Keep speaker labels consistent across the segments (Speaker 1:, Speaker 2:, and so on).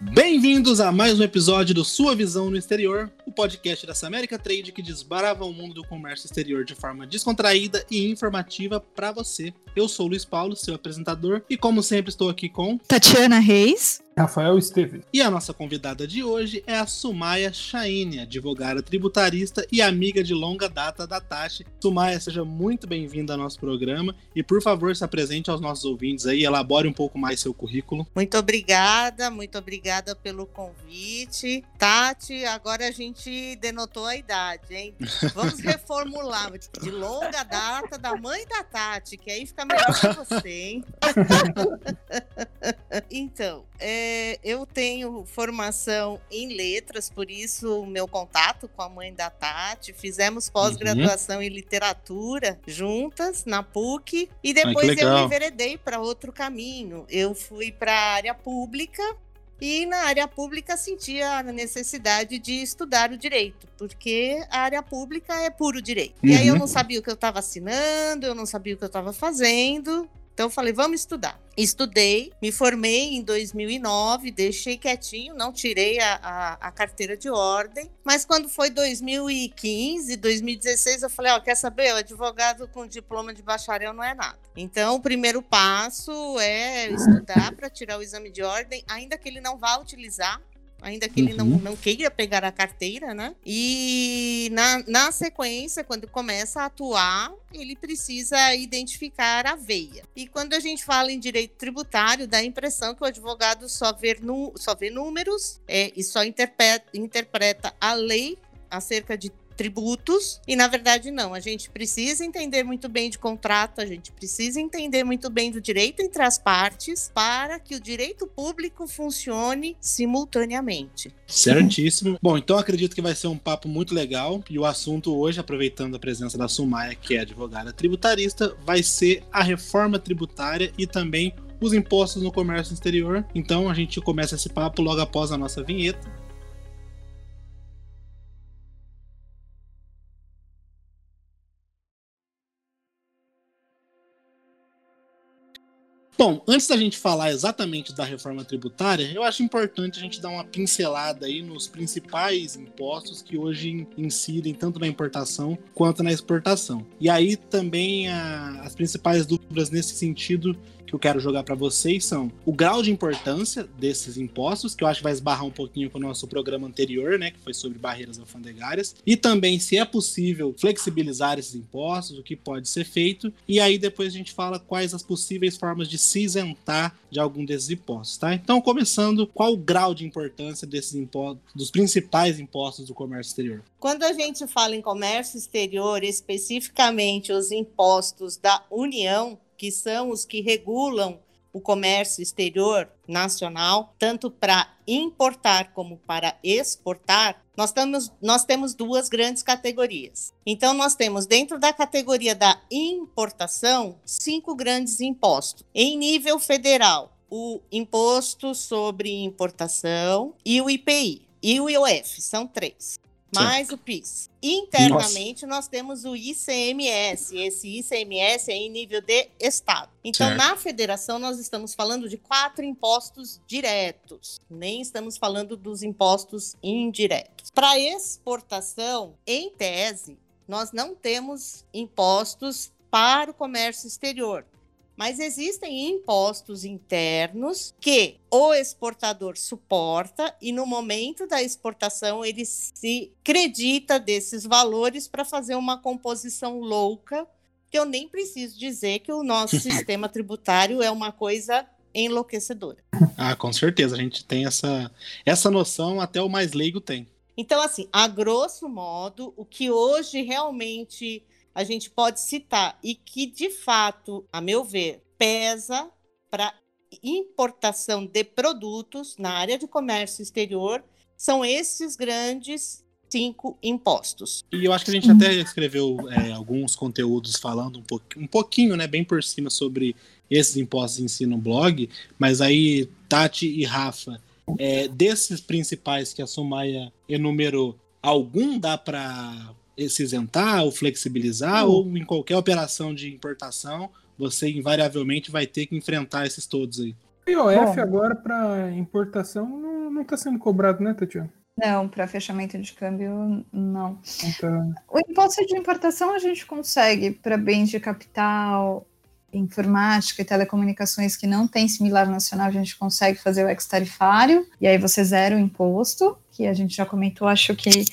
Speaker 1: Bem-vindos a mais um episódio do Sua Visão no Exterior, o podcast da Samérica Trade que desbarava o mundo do comércio exterior de forma descontraída e informativa para você. Eu sou o Luiz Paulo, seu apresentador, e como sempre estou aqui com
Speaker 2: Tatiana Reis.
Speaker 3: Rafael Esteves.
Speaker 1: E a nossa convidada de hoje é a Sumaya Chaine, advogada tributarista e amiga de longa data da Tati. Sumaya, seja muito bem-vinda ao nosso programa e, por favor, se apresente aos nossos ouvintes aí, elabore um pouco mais seu currículo.
Speaker 4: Muito obrigada, muito obrigada pelo convite. Tati, agora a gente denotou a idade, hein? Vamos reformular de longa data da mãe da Tati, que aí fica melhor para você, hein? então, é, eu tenho formação em letras, por isso o meu contato com a mãe da Tati. Fizemos pós-graduação uhum. em literatura juntas na PUC e depois Ai, eu me enveredei para outro caminho. Eu fui para a área pública e na área pública sentia a necessidade de estudar o direito, porque a área pública é puro direito. Uhum. E aí eu uhum. não sabia o que eu estava assinando, eu não sabia o que eu estava fazendo, então eu falei, vamos estudar. Estudei, me formei em 2009, deixei quietinho, não tirei a, a, a, carteira de ordem. Mas quando foi 2015, 2016, eu falei: Ó, quer saber? O advogado com diploma de bacharel não é nada. Então, o primeiro passo é estudar para tirar o exame de ordem, ainda que ele não vá utilizar ainda que uhum. ele não, uhum. não queira pegar a carteira, né? E na, na sequência, quando começa a atuar, ele precisa identificar a veia. E quando a gente fala em direito tributário, dá a impressão que o advogado só vê, nu, só vê números é, e só interpreta, interpreta a lei acerca de tributos, e na verdade não. A gente precisa entender muito bem de contrato, a gente precisa entender muito bem do direito entre as partes para que o direito público funcione simultaneamente.
Speaker 1: Certíssimo. Bom, então acredito que vai ser um papo muito legal e o assunto hoje, aproveitando a presença da Sumaya, que é advogada tributarista, vai ser a reforma tributária e também os impostos no comércio exterior. Então a gente começa esse papo logo após a nossa vinheta. Bom, antes da gente falar exatamente da reforma tributária, eu acho importante a gente dar uma pincelada aí nos principais impostos que hoje incidem tanto na importação quanto na exportação. E aí também a, as principais dúvidas nesse sentido que eu quero jogar para vocês são o grau de importância desses impostos, que eu acho que vai esbarrar um pouquinho com o nosso programa anterior, né, que foi sobre barreiras alfandegárias, e também se é possível flexibilizar esses impostos, o que pode ser feito, e aí depois a gente fala quais as possíveis formas de se isentar de algum desses impostos, tá? Então, começando, qual o grau de importância desses impostos, dos principais impostos do comércio exterior?
Speaker 4: Quando a gente fala em comércio exterior, especificamente os impostos da União, que são os que regulam o comércio exterior nacional, tanto para importar como para exportar, nós temos, nós temos duas grandes categorias. Então, nós temos dentro da categoria da importação cinco grandes impostos. Em nível federal, o imposto sobre importação e o IPI. E o IOF, são três mais o PIS. Internamente, Nossa. nós temos o ICMS. Esse ICMS é em nível de Estado. Então, certo. na federação, nós estamos falando de quatro impostos diretos, nem estamos falando dos impostos indiretos. Para exportação, em tese, nós não temos impostos para o comércio exterior. Mas existem impostos internos que o exportador suporta e no momento da exportação ele se acredita desses valores para fazer uma composição louca, que eu nem preciso dizer que o nosso sistema tributário é uma coisa enlouquecedora.
Speaker 1: Ah, com certeza, a gente tem essa essa noção, até o mais leigo tem.
Speaker 4: Então, assim, a grosso modo, o que hoje realmente a gente pode citar e que, de fato, a meu ver, pesa para importação de produtos na área de comércio exterior são esses grandes cinco impostos.
Speaker 1: E eu acho que a gente até escreveu é, alguns conteúdos falando um, po um pouquinho, né, bem por cima sobre esses impostos em si no blog, mas aí Tati e Rafa, é, desses principais que a Sumaia enumerou, algum dá para se isentar ou flexibilizar, ou em qualquer operação de importação, você invariavelmente vai ter que enfrentar esses todos aí.
Speaker 2: O IOF Bom, agora para importação não está sendo cobrado, né, Tatiana?
Speaker 3: Não, para fechamento de câmbio, não. Então... O imposto de importação a gente consegue para bens de capital, informática e telecomunicações que não tem similar nacional, a gente consegue fazer o ex-tarifário, e aí você zera o imposto, que a gente já comentou, acho que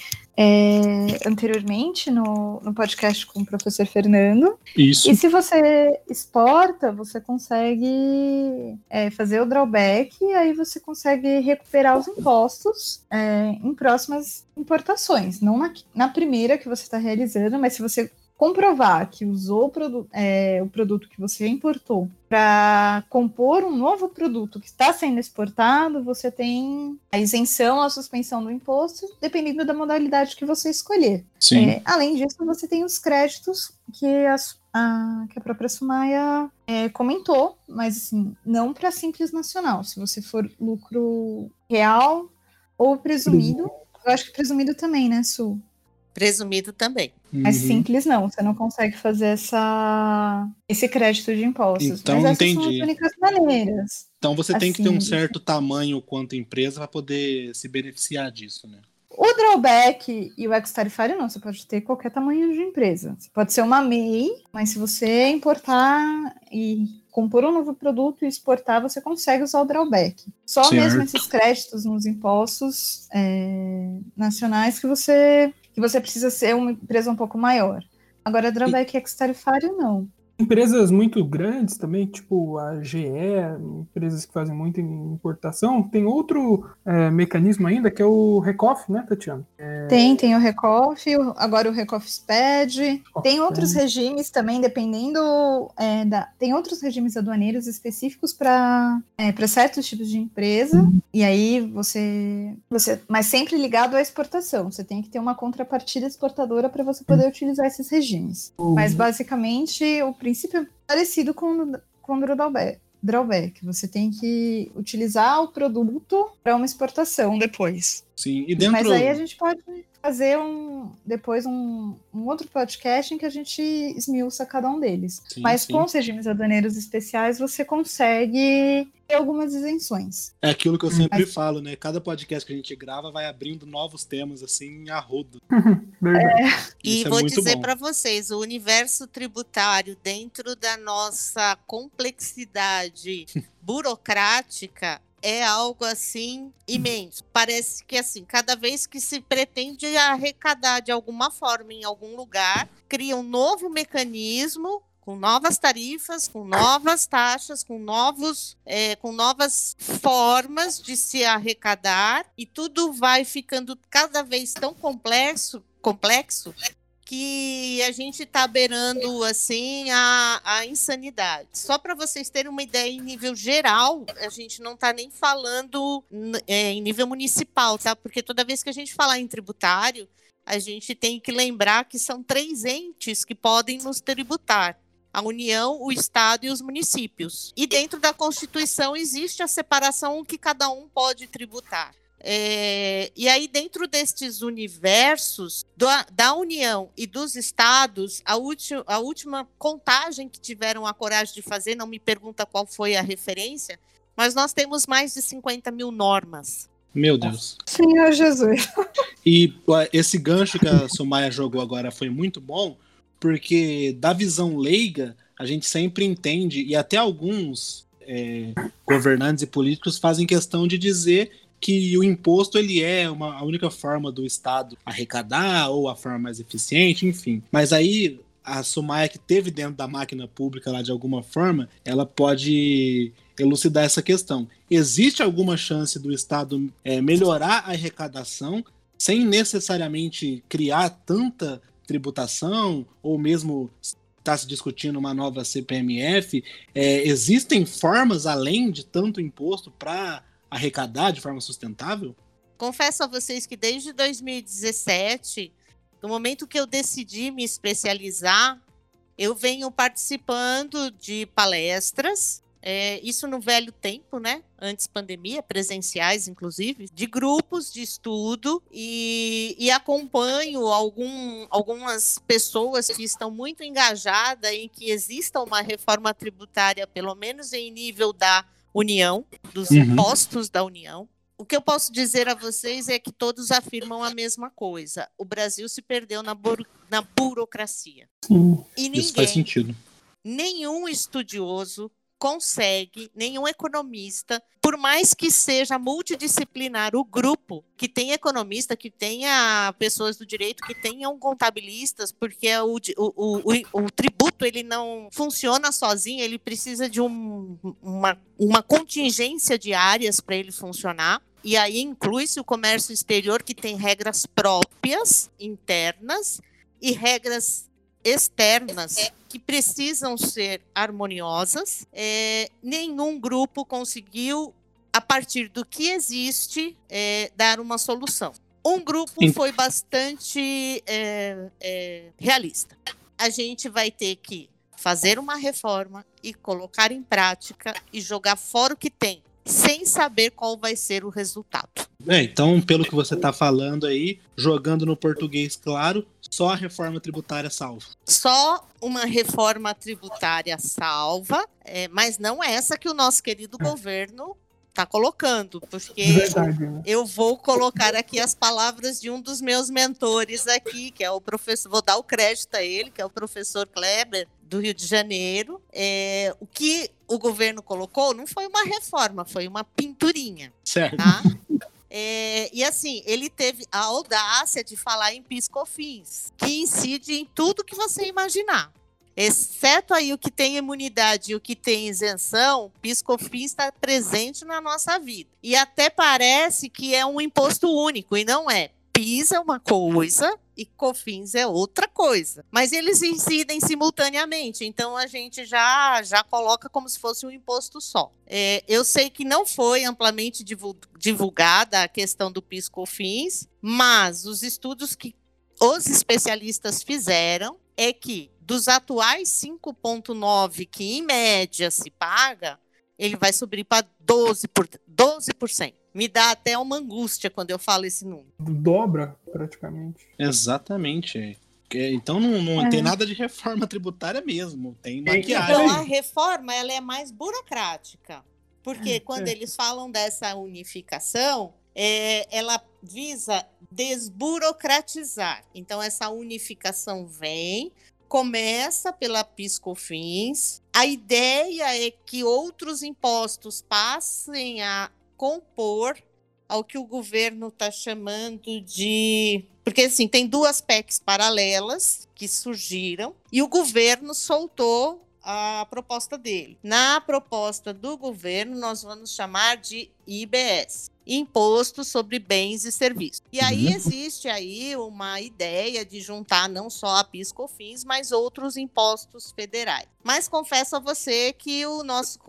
Speaker 3: é, anteriormente no, no podcast com o professor Fernando.
Speaker 1: Isso.
Speaker 3: E se você exporta, você consegue é, fazer o drawback e aí você consegue recuperar os impostos é, em próximas importações. Não na, na primeira que você está realizando, mas se você comprovar que usou é, o produto que você importou para compor um novo produto que está sendo exportado, você tem a isenção, a suspensão do imposto, dependendo da modalidade que você escolher. É, além disso, você tem os créditos que a, a que a própria Sumaya é, comentou, mas assim, não para simples nacional. Se você for lucro real ou presumido, eu acho que presumido também, né, Su?
Speaker 4: Presumido também.
Speaker 3: Mas uhum. simples não, você não consegue fazer essa, esse crédito de impostos.
Speaker 1: Então,
Speaker 3: Mas
Speaker 1: entendi.
Speaker 3: são as únicas maneiras.
Speaker 1: Então você tem assim, que ter um assim, certo tamanho quanto empresa para poder se beneficiar disso, né?
Speaker 3: O drawback e o ex-tarifário não, você pode ter qualquer tamanho de empresa. Você pode ser uma MEI, mas se você importar e compor um novo produto e exportar, você consegue usar o drawback. Só certo. mesmo esses créditos nos impostos é, nacionais que você que você precisa ser uma empresa um pouco maior. Agora, drawback e... ex-tarifário, não.
Speaker 2: Empresas muito grandes também, tipo a GE, empresas que fazem muita importação, tem outro é, mecanismo ainda que é o Recoff, né, Tatiana? É...
Speaker 3: Tem, tem o Recoff, agora o Recoff SPED, tem outros regimes também, dependendo é, da. Tem outros regimes aduaneiros específicos para é, certos tipos de empresa, uhum. e aí você, você. Mas sempre ligado à exportação. Você tem que ter uma contrapartida exportadora para você poder uhum. utilizar esses regimes. Uhum. Mas basicamente o princípio é parecido com, com o drawback. drawback. Você tem que utilizar o produto para uma exportação depois.
Speaker 1: Sim, e dentro...
Speaker 3: Mas aí a gente pode fazer um depois um, um outro podcast em que a gente esmiuça cada um deles. Sim, Mas sim. com os regimes aduaneiros especiais você consegue ter algumas isenções.
Speaker 1: É aquilo que eu sempre Mas... falo, né? Cada podcast que a gente grava vai abrindo novos temas assim a rodo.
Speaker 4: é. E é vou dizer para vocês, o universo tributário dentro da nossa complexidade burocrática é algo assim imenso. Parece que assim, cada vez que se pretende arrecadar de alguma forma em algum lugar, cria um novo mecanismo com novas tarifas, com novas taxas, com novos, é, com novas formas de se arrecadar e tudo vai ficando cada vez tão complexo, complexo que a gente está beirando assim a, a insanidade. Só para vocês terem uma ideia em nível geral, a gente não está nem falando é, em nível municipal, tá? Porque toda vez que a gente falar em tributário, a gente tem que lembrar que são três entes que podem nos tributar. A União, o Estado e os municípios. E dentro da Constituição existe a separação que cada um pode tributar. É, e aí, dentro destes universos do, da União e dos estados, a, a última contagem que tiveram a coragem de fazer, não me pergunta qual foi a referência, mas nós temos mais de 50 mil normas.
Speaker 1: Meu Deus.
Speaker 3: Senhor Jesus.
Speaker 1: E esse gancho que a Sumaya jogou agora foi muito bom, porque da visão leiga, a gente sempre entende, e até alguns é, governantes e políticos fazem questão de dizer que o imposto ele é uma, a única forma do Estado arrecadar ou a forma mais eficiente, enfim. Mas aí a Sumaya que teve dentro da máquina pública lá de alguma forma, ela pode elucidar essa questão. Existe alguma chance do Estado é, melhorar a arrecadação sem necessariamente criar tanta tributação ou mesmo está se discutindo uma nova CPMF? É, existem formas além de tanto imposto para arrecadar de forma sustentável?
Speaker 4: Confesso a vocês que desde 2017, no momento que eu decidi me especializar, eu venho participando de palestras, é, isso no velho tempo, né? Antes pandemia, presenciais, inclusive, de grupos de estudo e, e acompanho algum, algumas pessoas que estão muito engajadas em que exista uma reforma tributária, pelo menos em nível da União, dos
Speaker 1: Uhum.
Speaker 4: impostos da União. O que eu posso dizer a vocês é que todos afirmam a mesma coisa. O Brasil se perdeu na, buro- na burocracia.
Speaker 2: Sim.
Speaker 4: E
Speaker 1: Isso faz
Speaker 4: ninguém,
Speaker 1: sentido.
Speaker 4: nenhum estudioso consegue, nenhum economista, por mais que seja multidisciplinar o grupo, que tenha economista, que tenha pessoas do direito, que tenham contabilistas, porque o, di- o, o, o- o tributo ele não funciona sozinho, ele precisa de um- uma, uma contingência de áreas para ele funcionar. E aí inclui-se o comércio exterior, que tem regras próprias, internas, e regras externas que precisam ser harmoniosas. É, nenhum grupo conseguiu, a partir do que existe, é, dar uma solução. Um grupo foi bastante é, é, realista. A gente vai ter que fazer uma reforma e colocar em prática e jogar fora o que tem, sem saber qual vai ser o resultado.
Speaker 1: É, então, pelo que você tá falando aí, jogando no português claro, só a reforma tributária salva.
Speaker 4: Só uma reforma tributária salva, é, mas não essa que o nosso querido governo está colocando, porque
Speaker 2: verdade, né?
Speaker 4: eu vou colocar aqui as palavras de um dos meus mentores aqui, que é o professor, vou dar o crédito a ele, que é o professor Kleber, do Rio de Janeiro. É, o que o governo colocou não foi uma reforma, foi uma pinturinha
Speaker 1: Certo.
Speaker 4: tá? É, e assim, ele teve a audácia de falar em piscofins, que incide em tudo que você imaginar. Exceto aí o que tem imunidade e o que tem isenção, piscofins está presente na nossa vida. E até parece que é um imposto único, e não é. PIS é uma coisa e COFINS é outra coisa. Mas eles incidem simultaneamente, então a gente já, já coloca como se fosse um imposto só. É, eu sei que não foi amplamente divul- divulgada a questão do PIS-COFINS, mas os estudos que os especialistas fizeram é que dos atuais 5,9% que em média se paga, ele vai subir para 12%, por, 12%. Me dá até uma angústia quando eu falo esse número.
Speaker 2: Dobra, praticamente.
Speaker 1: Exatamente. é. É, Então não, não
Speaker 3: É.
Speaker 1: tem nada de reforma tributária mesmo. Tem maquiagem.
Speaker 4: Então, a reforma ela é mais burocrática. Porque quando
Speaker 2: É.
Speaker 4: eles falam dessa unificação, é, ela visa desburocratizar. Então, essa unificação vem, começa pela PiscoFins. A ideia é que outros impostos passem a compor ao que o governo está chamando de. Porque, assim, tem duas PECs paralelas que surgiram e o governo soltou a proposta dele. Na proposta do governo, nós vamos chamar de IBS. Imposto sobre Bens e Serviços. E aí
Speaker 1: Uhum.
Speaker 4: existe aí uma ideia de juntar não só a PIS COFINS, mas outros impostos federais. Mas confesso a você que o nosso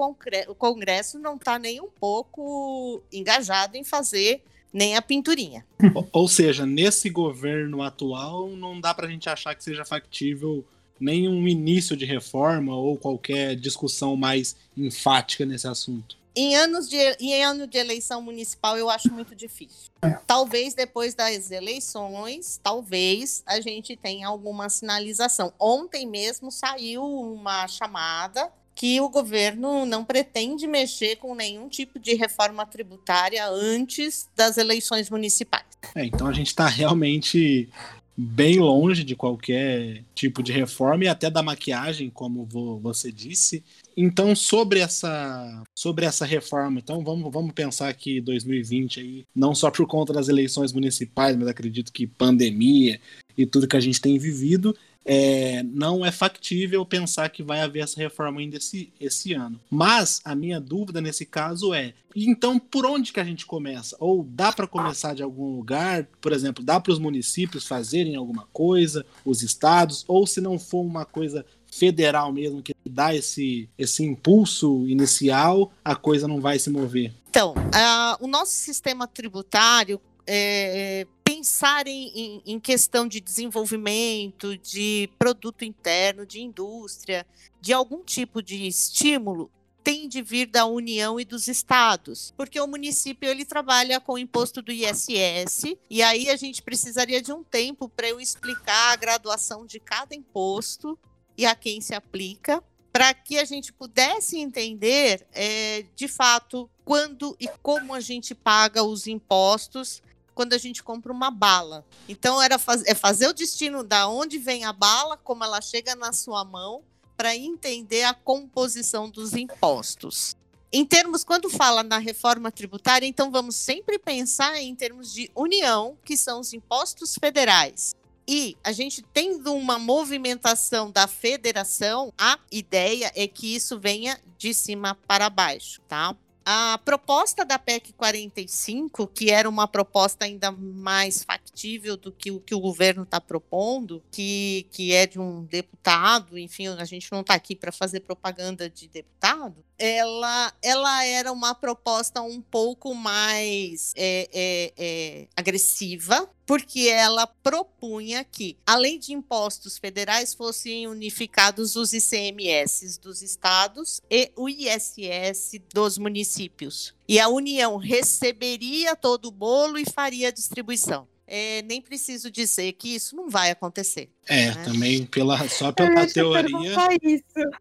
Speaker 4: Congresso não está nem um pouco engajado em fazer nem a pinturinha.
Speaker 1: Ou- seja, nesse governo atual, não dá pra gente achar que seja factível nenhum início de reforma ou qualquer discussão mais enfática nesse assunto.
Speaker 4: Em anos de, em ano de eleição municipal, eu acho muito difícil. Talvez depois das eleições, talvez a gente tenha alguma sinalização. Ontem mesmo saiu uma chamada que o governo não pretende mexer com nenhum tipo de reforma tributária antes das eleições municipais.
Speaker 1: É, então a gente está realmente bem longe de qualquer tipo de reforma e até da maquiagem, como vo- você disse. Então, sobre essa, sobre essa reforma, então vamos, vamos pensar que 2020 aí, não só por conta das eleições municipais, mas acredito que pandemia e tudo que a gente tem vivido, é, não é factível pensar que vai haver essa reforma ainda esse, esse ano. Mas a minha dúvida nesse caso é: então por onde que a gente começa? Ou dá para começar de algum lugar? Por exemplo, dá para os municípios fazerem alguma coisa, os estados? Ou se não for uma coisa federal mesmo que dá esse, esse impulso inicial, a coisa não vai se mover?
Speaker 4: Então, ah, o nosso sistema tributário, é, pensar em, em- questão de desenvolvimento, de produto interno, de indústria, de algum tipo de estímulo, tem de vir da União e dos estados, porque o município ele trabalha com o imposto do ISS e aí a gente precisaria de um tempo para eu explicar a graduação de cada imposto e a quem se aplica para que a gente pudesse entender, é, de fato, quando e como a gente paga os impostos quando a gente compra uma bala. Então era faz, é fazer o destino da onde vem a bala, como ela chega na sua mão, para entender a composição dos impostos. Em termos, quando fala na reforma tributária, então vamos sempre pensar em termos de união, que são os impostos federais. E a gente tendo uma movimentação da federação, a ideia é que isso venha de cima para baixo, tá? A proposta da PEC 45, que era uma proposta ainda mais factível do que o que o governo está propondo, que, que é de um deputado, enfim, a gente não está aqui para fazer propaganda de deputado, ela, ela era uma proposta um pouco mais é, é, é, agressiva, porque ela propunha que, além de impostos federais, fossem unificados os ICMS dos estados e o ISS dos municípios. E a União receberia todo o bolo e faria a distribuição é, nem preciso dizer que isso não vai acontecer.
Speaker 1: É, né? também pela, só pela teoria.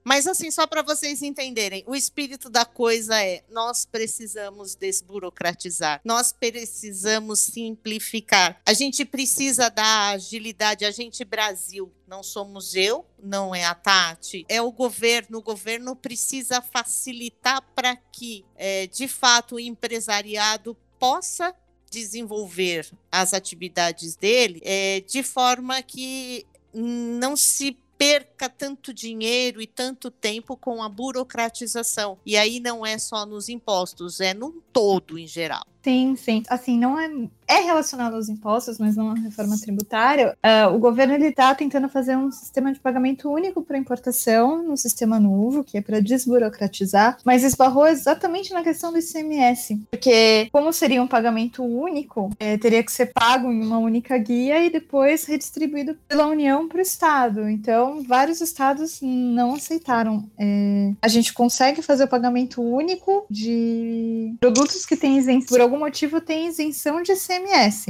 Speaker 4: Mas assim, só para vocês entenderem, o espírito da coisa é: nós precisamos desburocratizar, nós precisamos simplificar. A gente precisa da agilidade, a gente Brasil, não somos eu, não é a Tati, é o governo. O governo precisa facilitar para que, é, de fato, o empresariado possa desenvolver as atividades dele é, de forma que não se perca tanto dinheiro e tanto tempo com a burocratização. E aí não é só nos impostos, é no todo em geral.
Speaker 3: Sim, sim. Assim, não é, é relacionado aos impostos, mas não à reforma tributária. Uh, o governo está tentando fazer um sistema de pagamento único para importação, no sistema novo, que é para desburocratizar, mas esbarrou exatamente na questão do ICMS, porque como seria um pagamento único, é, teria que ser pago em uma única guia e depois redistribuído pela União para o Estado. Então, vários estados não aceitaram. É, a gente consegue fazer o pagamento único de produtos que têm isenção algum motivo tem isenção de ICMS,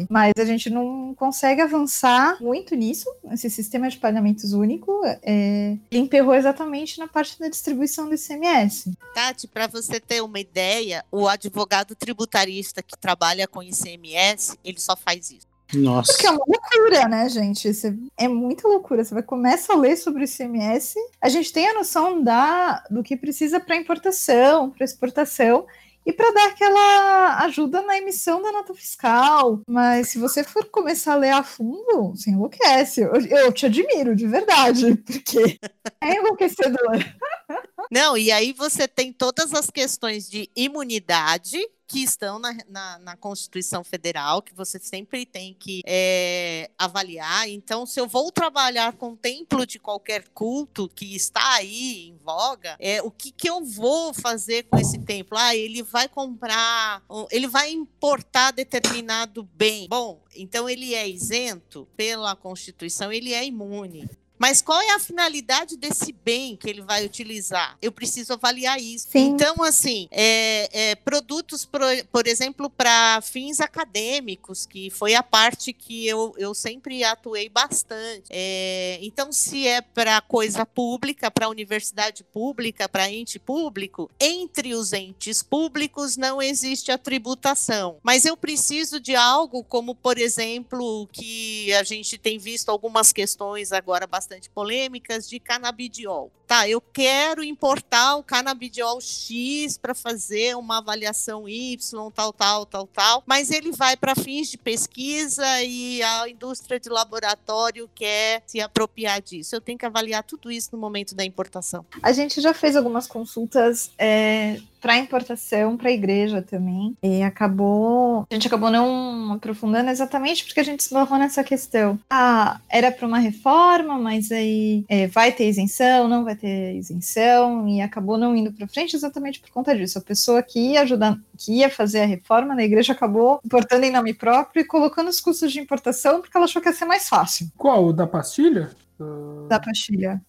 Speaker 3: mas a gente não consegue avançar muito nisso. Esse sistema de pagamentos único é, emperrou exatamente na parte da distribuição do ICMS.
Speaker 4: Tati, para você ter uma ideia, o advogado tributarista que trabalha com ICMS, ele só faz isso.
Speaker 1: Nossa.
Speaker 3: Porque é uma loucura, né, gente? Isso é muita loucura. Você vai começa a ler sobre o ICMS, a gente tem a noção da, do que precisa para importação, para exportação, e para dar aquela ajuda na emissão da nota fiscal. Mas se você for começar a ler a fundo, você enlouquece. Eu, eu te admiro, de verdade, porque é enlouquecedor.
Speaker 4: Não, e aí você tem todas as questões de imunidade, que estão na, na, na, Constituição Federal, que você sempre tem que é, avaliar. Então, se eu vou trabalhar com templo de qualquer culto que está aí em voga, é, o que, que eu vou fazer com esse templo? Ah, ele vai comprar, ele vai importar determinado bem. Bom, então ele é isento pela Constituição, ele é imune. Mas qual é a finalidade desse bem que ele vai utilizar? Eu preciso avaliar isso. Sim. Então, assim, é, é, produtos, por, por exemplo, para fins acadêmicos, que foi a parte que eu, eu sempre atuei bastante. É, então, se é para coisa pública, para universidade pública, para ente público, entre os entes públicos não existe a tributação. Mas eu preciso de algo como, por exemplo, que a gente tem visto algumas questões agora bastante bastante polêmicas de canabidiol. Tá, eu quero importar o canabidiol X para fazer uma avaliação Y, tal, tal, tal, tal, mas ele vai para fins de pesquisa e a indústria de laboratório quer se apropriar disso. Eu tenho que avaliar tudo isso no momento da importação.
Speaker 3: A gente já fez algumas consultas é, para importação para a igreja também. E acabou. A gente acabou não aprofundando exatamente porque a gente esbarrou nessa questão. Ah, era para uma reforma, mas aí é, vai ter isenção, não vai ter isenção, e acabou não indo para frente exatamente por conta disso. A pessoa que ia ajudar, que ia fazer a reforma na igreja acabou importando em nome próprio e colocando os custos de importação porque ela achou que ia ser mais fácil.
Speaker 2: Qual? O da pastilha?
Speaker 3: Da pastilha.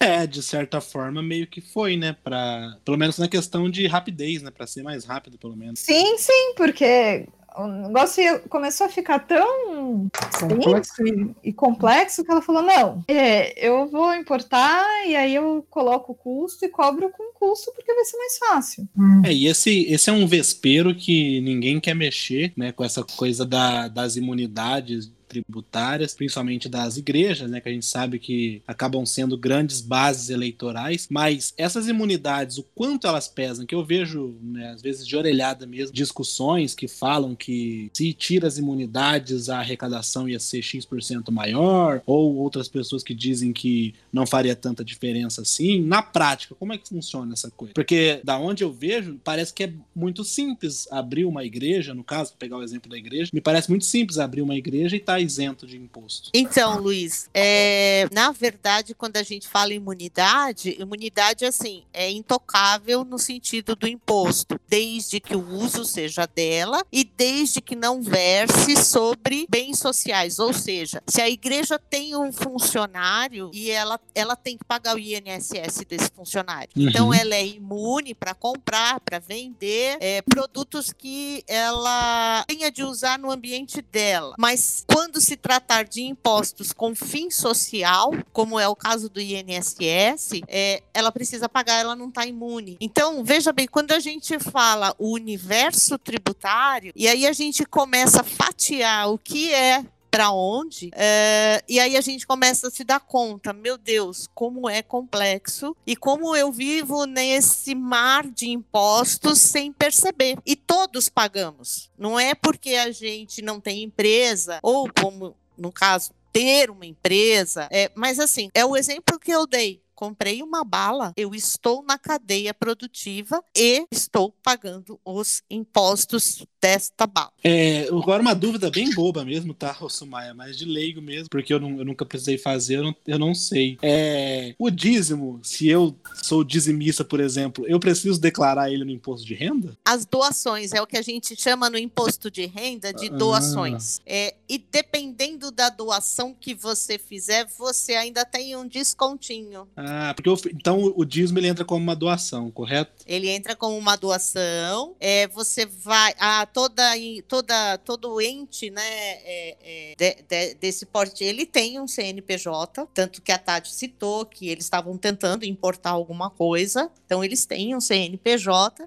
Speaker 1: É, de certa forma, meio que foi, né? Pra, pelo menos na questão de rapidez, né? Para ser mais rápido, pelo menos.
Speaker 3: Sim, sim, porque o negócio começou a ficar tão complexo e, e, complexo que ela falou: não, é, eu vou importar e aí eu coloco o custo e cobro com custo porque vai ser mais fácil.
Speaker 1: Hum. É, e esse, esse é um vespeiro que ninguém quer mexer, né, com essa coisa da, das imunidades tributárias, principalmente das igrejas, né, que a gente sabe que acabam sendo grandes bases eleitorais, mas essas imunidades, o quanto elas pesam, que eu vejo, né, às vezes de orelhada mesmo, discussões que falam que se tira as imunidades a arrecadação ia ser X% maior, ou outras pessoas que dizem que não faria tanta diferença assim. Na prática, como é que funciona essa coisa? Porque da onde eu vejo, parece que é muito simples abrir uma igreja, no caso, pegar o exemplo da igreja, me parece muito simples abrir uma igreja e tá isento de imposto.
Speaker 4: Então, Luiz, é, na verdade, quando a gente fala imunidade, imunidade assim é intocável no sentido do imposto, desde que o uso seja dela e desde que não verse sobre bens sociais, ou seja, se a igreja tem um funcionário e ela, ela tem que pagar o INSS desse funcionário, uhum. então ela é imune para comprar, para vender é, produtos que ela tenha de usar no ambiente dela, mas quando quando se tratar de impostos com fim social, como é o caso do INSS, é, ela precisa pagar, ela não está imune. Então, veja bem, quando a gente fala o universo tributário, e aí a gente começa a fatiar o que é para onde, é, e aí a gente começa a se dar conta, meu Deus, como é complexo e como eu vivo nesse mar de impostos sem perceber. E todos pagamos. Não é porque a gente não tem empresa, ou como no caso, ter uma empresa, é, mas assim, é o exemplo que eu dei comprei uma bala, eu estou na cadeia produtiva e estou pagando os impostos desta bala.
Speaker 1: É, agora uma dúvida bem boba mesmo, tá, Rosumaia? Mas de leigo mesmo, porque eu, não, eu nunca precisei fazer, eu não, eu não sei. É, o dízimo, se eu sou dizimista, por exemplo, eu preciso declarar ele no imposto de renda?
Speaker 4: As doações, é o que a gente chama no imposto de renda de doações. Ah. É, e dependendo da doação que você fizer, você ainda tem um descontinho.
Speaker 1: Ah, ah, porque o, então o dízimo ele entra como uma doação, correto?
Speaker 4: Ele entra como uma doação. É, você vai. A, toda, toda, todo ente né, é, é, de, de, desse porte, ele tem um CNPJ. Tanto que a Tati citou que eles estavam tentando importar alguma coisa. Então, eles têm um CNPJ.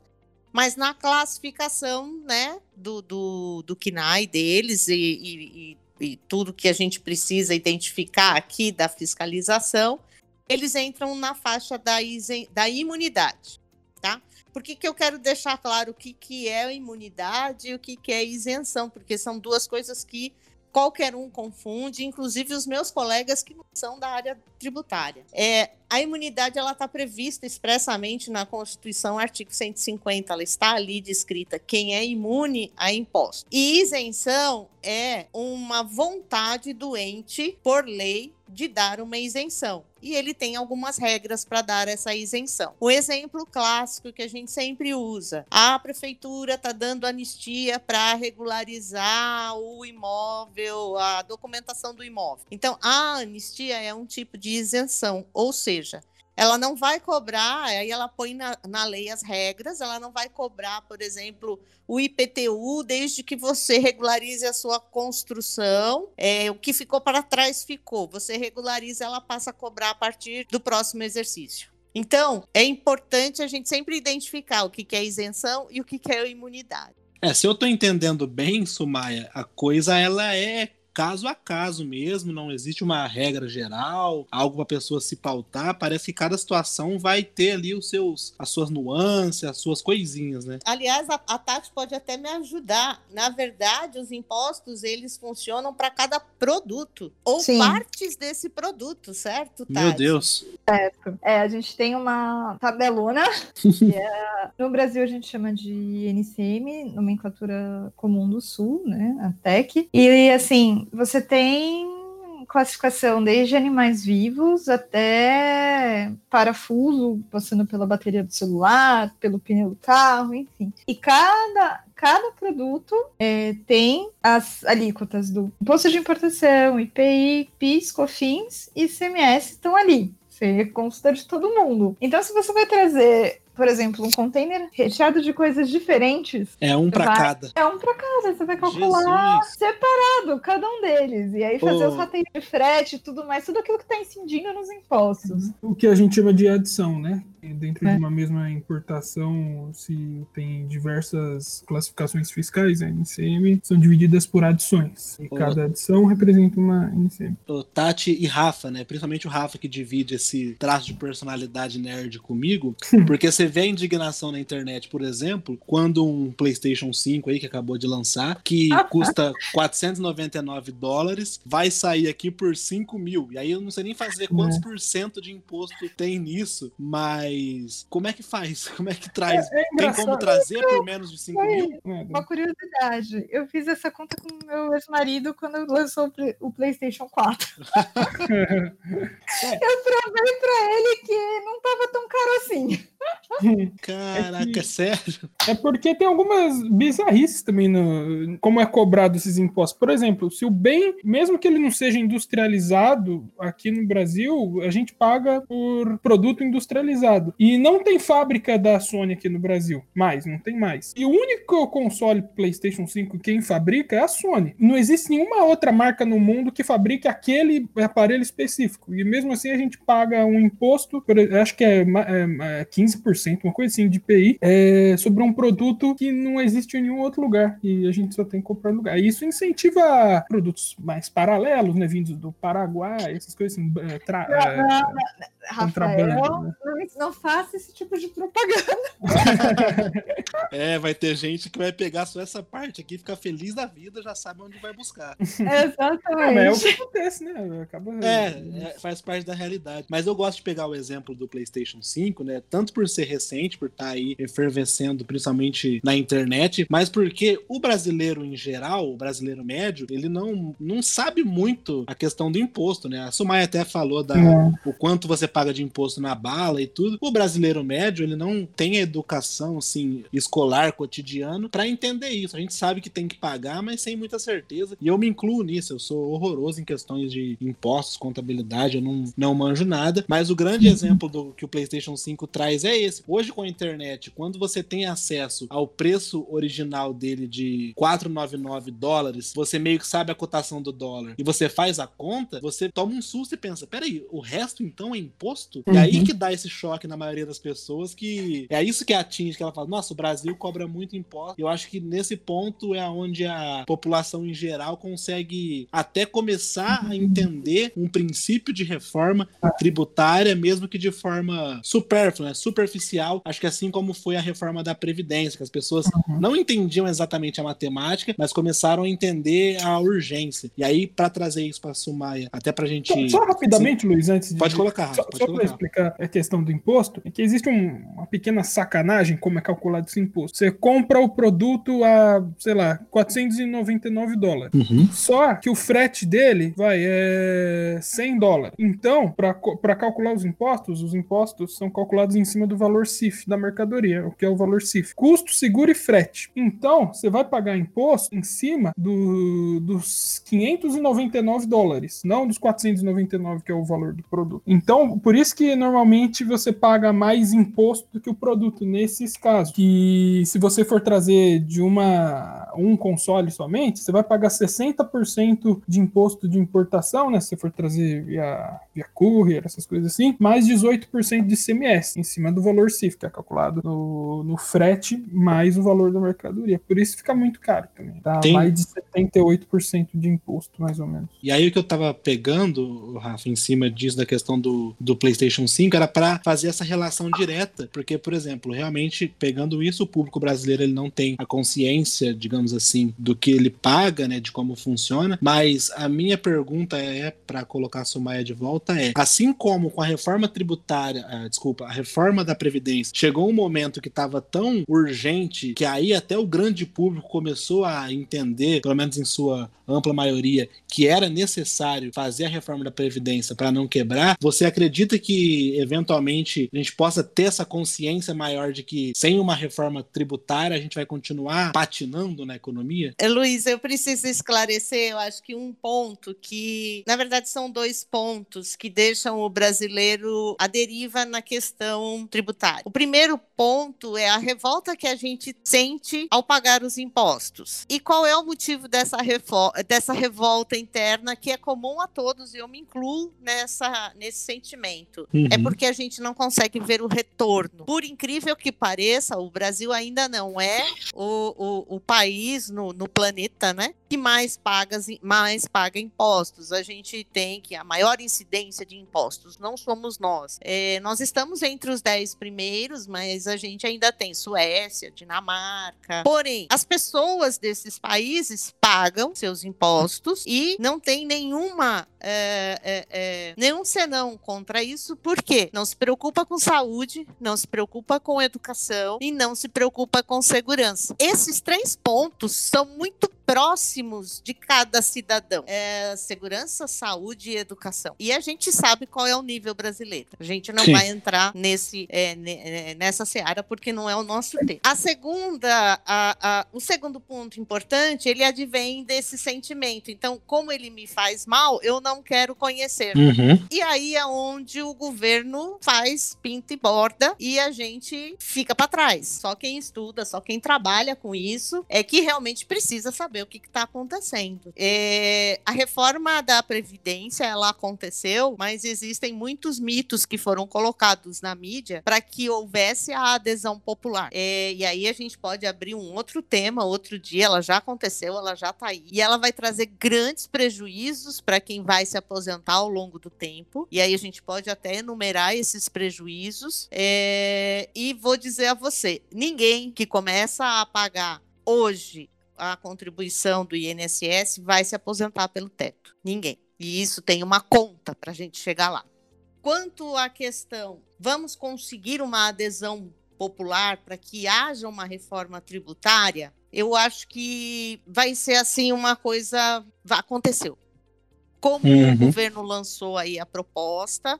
Speaker 4: Mas na classificação né, do, do, do KNAI deles e, e, e tudo que a gente precisa identificar aqui da fiscalização, eles entram na faixa da, da imunidade, tá? Por que, que eu quero deixar claro o que, que é imunidade e o que, que é isenção? Porque são duas coisas que qualquer um confunde, inclusive os meus colegas que não são da área tributária. É, a imunidade ela está prevista expressamente na Constituição, artigo 150, ela está ali descrita quem é imune a imposto. E isenção é uma vontade do ente, por lei, de dar uma isenção. E ele tem algumas regras para dar essa isenção. O exemplo clássico que a gente sempre usa: a prefeitura está dando anistia para regularizar o imóvel, a documentação do imóvel. Então, a anistia é um tipo de isenção, ou seja, ela não vai cobrar, aí ela põe na, na lei as regras, ela não vai cobrar, por exemplo, o IPTU desde que você regularize a sua construção. É, o que ficou para trás ficou. Você regulariza, ela passa a cobrar a partir do próximo exercício. Então, é importante a gente sempre identificar o que é isenção e o que é imunidade.
Speaker 1: É, se eu estou entendendo bem, Sumaya, a coisa ela é caso a caso mesmo, não existe uma regra geral, algo para a pessoa se pautar. Parece que cada situação vai ter ali os seus, as suas nuances, as suas coisinhas, né?
Speaker 4: Aliás, a, a Tati pode até me ajudar. Na verdade, os impostos eles funcionam para cada produto ou Sim. partes desse produto, certo? Tati?
Speaker 1: Meu Deus.
Speaker 3: Certo. É, a gente tem uma tabelona que é, no Brasil a gente chama de NCM, nomenclatura comum do Sul, né? A TEC. E assim, você tem classificação desde animais vivos até parafuso, passando pela bateria do celular, pelo pneu do carro, enfim. E cada, cada produto é, tem as alíquotas do imposto de importação, IPI, PIS, COFINS e ICMS estão ali. Você consta de todo mundo. Então, se você vai trazer por exemplo, um container recheado de coisas diferentes.
Speaker 1: É um para cada.
Speaker 3: É um para cada. Você vai calcular Jesus. separado cada um deles. E aí fazer oh. os roteiros de frete e tudo mais, tudo aquilo que está incidindo nos impostos.
Speaker 2: O que a gente chama de adição, né? Dentro é. de uma mesma importação, se tem diversas classificações fiscais, a NCM, são divididas por adições. E oh. cada adição representa uma NCM.
Speaker 1: O Tati e Rafa, né? Principalmente o Rafa que divide esse traço de personalidade nerd comigo, porque você vê a indignação na internet, por exemplo, quando um PlayStation 5 aí que acabou de lançar, que custa 499 dólares, vai sair aqui por 5 mil. E aí eu não sei nem fazer quantos é. por cento de imposto tem nisso, mas como é que faz? Como é que traz? É, é tem como trazer por menos de 5 mil?
Speaker 3: Uma curiosidade, eu fiz essa conta com meu ex-marido quando lançou o PlayStation 4. eu provei pra ele que não tava tão caro assim.
Speaker 1: Caraca, é que, sério?
Speaker 2: É porque tem algumas bizarrices também no como é cobrado esses impostos. Por exemplo, se o bem, mesmo que ele não seja industrializado aqui no Brasil, a gente paga por produto industrializado. E não tem fábrica da Sony aqui no Brasil. Mais, não tem mais. E o único console PlayStation 5 quem fabrica é a Sony. Não existe nenhuma outra marca no mundo que fabrique aquele aparelho específico. E mesmo assim a gente paga um imposto, acho que é, é, é 15%, uma coisa assim, de PI, é, sobre um produto que não existe em nenhum outro lugar. E a gente só tem que comprar no lugar. E isso incentiva produtos mais paralelos, né? Vindos do Paraguai, essas coisas assim. Tra,
Speaker 3: é, Rafael, né? não, não faça esse tipo de propaganda.
Speaker 1: é, vai ter gente que vai pegar só essa parte aqui, ficar feliz da vida, já sabe onde vai buscar.
Speaker 3: Exatamente.
Speaker 2: É, é o que acontece, né? Acaba...
Speaker 1: É, é, faz parte da realidade. Mas eu gosto de pegar o exemplo do PlayStation 5, né? Tanto por ser recente, por estar tá aí efervescendo, principalmente na internet, mas porque o brasileiro em geral, o brasileiro médio, ele não, não sabe muito a questão do imposto, né? A Sumaya até falou da, é. o quanto você paga de imposto na bala e tudo. O brasileiro médio, ele não tem a educação assim escolar cotidiano para entender isso. A gente sabe que tem que pagar, mas sem muita certeza. E eu me incluo nisso. Eu sou horroroso em questões de impostos, contabilidade, eu não, não manjo nada. Mas o grande uhum. exemplo do que o PlayStation 5 traz é esse. Hoje com a internet, quando você tem acesso ao preço original dele de 499 dólares, você meio que sabe a cotação do dólar e você faz a conta, você toma um susto e pensa: peraí, o resto então é imposto? Uhum. E aí que dá esse choque na maioria das pessoas que é isso que atinge, que ela fala: nossa, o Brasil cobra muito imposto. Eu acho que nesse ponto é onde a população em geral consegue até começar a entender um princípio de reforma tributária, mesmo que de forma supérflua, né? superficial. Acho que assim como foi a reforma da Previdência, que as pessoas uhum. não entendiam exatamente a matemática, mas começaram a entender a urgência. E aí, para trazer isso para a Sumaia, até para a gente.
Speaker 2: Só, só rapidamente. Luiz, antes de.
Speaker 1: Pode colocar.
Speaker 2: Só, só para explicar a questão do imposto, é que existe um, uma pequena sacanagem como é calculado esse imposto. Você compra o produto a, sei lá, 499 dólares.
Speaker 1: Uhum.
Speaker 2: Só que o frete dele, vai, é 100 dólares. Então, para calcular os impostos, os impostos são calculados em cima do valor CIF da mercadoria, o que é o valor CIF. Custo, seguro e frete. Então, você vai pagar imposto em cima do, dos 599 dólares, não dos 499, que é o valor do produto. Então, por isso que normalmente você paga mais imposto do que o produto nesses casos. Que se você for trazer de uma um console somente, você vai pagar 60% de imposto de importação, né? Se você for trazer via, via courier, essas coisas assim, mais 18% de CMS em cima do valor CIF, que é calculado no, no frete mais o valor da mercadoria. Por isso fica muito caro também. Dá Tem... mais de 78% de imposto, mais ou menos.
Speaker 1: E aí o que eu tava pegando, Rafa, em cima disso, da questão do, do PlayStation 5, era para fazer essa relação direta. Porque, por exemplo, realmente, pegando isso, o público brasileiro ele não tem a consciência, digamos assim, do que ele paga, né, de como funciona. Mas a minha pergunta é, para colocar a Sumaia de volta, é: assim como com a reforma tributária, ah, desculpa, a reforma da Previdência, chegou um momento que estava tão urgente que aí até o grande público começou a entender, pelo menos em sua ampla maioria, que era necessário fazer a reforma da Previdência para não quebrar, você acredita que eventualmente a gente possa ter essa consciência maior de que sem uma reforma tributária a gente vai continuar patinando na economia?
Speaker 4: Luiz, eu preciso esclarecer, eu acho que um ponto que, na verdade, são dois pontos que deixam o brasileiro à deriva na questão tributária. O primeiro ponto é a revolta que a gente sente ao pagar os impostos. E qual é o motivo dessa, dessa revolta interna que é comum a todos, e eu me incluo nessa, nesse sentimento? É uhum. É porque a gente não consegue ver o retorno. Por incrível que pareça, o Brasil ainda não é o, o, o país no, no planeta, né? Que mais paga, mais paga impostos. A gente tem que a maior incidência de impostos não somos nós. É, nós estamos entre os dez primeiros, mas a gente ainda tem Suécia, Dinamarca. Porém, as pessoas desses países pagam seus impostos e não tem nenhuma é, é, é, nenhum senão contra isso, porque não se preocupa com saúde, não se preocupa com educação e não se preocupa com segurança. Esses três pontos são muito próximos de cada cidadão. É segurança, saúde e educação. E a gente sabe qual é o nível brasileiro. A gente não Sim. vai entrar nesse, é, é, nessa seara porque não é o nosso tempo. A segunda, a, a, o segundo ponto importante, ele advém desse sentimento. Então, como ele me faz mal, eu não quero conhecer. Uhum. E aí é onde o governo faz pinta e borda e a gente fica para trás. Só quem estuda, só quem trabalha com isso é que realmente precisa saber saber o que está acontecendo. É, a reforma da Previdência, ela aconteceu, mas existem muitos mitos que foram colocados na mídia para que houvesse a adesão popular. É, e aí a gente pode abrir um outro tema, outro dia, ela já aconteceu, ela já está aí. E ela vai trazer grandes prejuízos para quem vai se aposentar ao longo do tempo. E aí a gente pode até enumerar esses prejuízos. É, e vou dizer a você: ninguém que começa a pagar hoje a contribuição do INSS vai se aposentar pelo teto. Ninguém. E isso tem uma conta para a gente chegar lá. Quanto à questão, vamos conseguir uma adesão popular para que haja uma reforma tributária? Eu acho que vai ser assim uma coisa. Aconteceu. Como uhum. o governo lançou aí a proposta,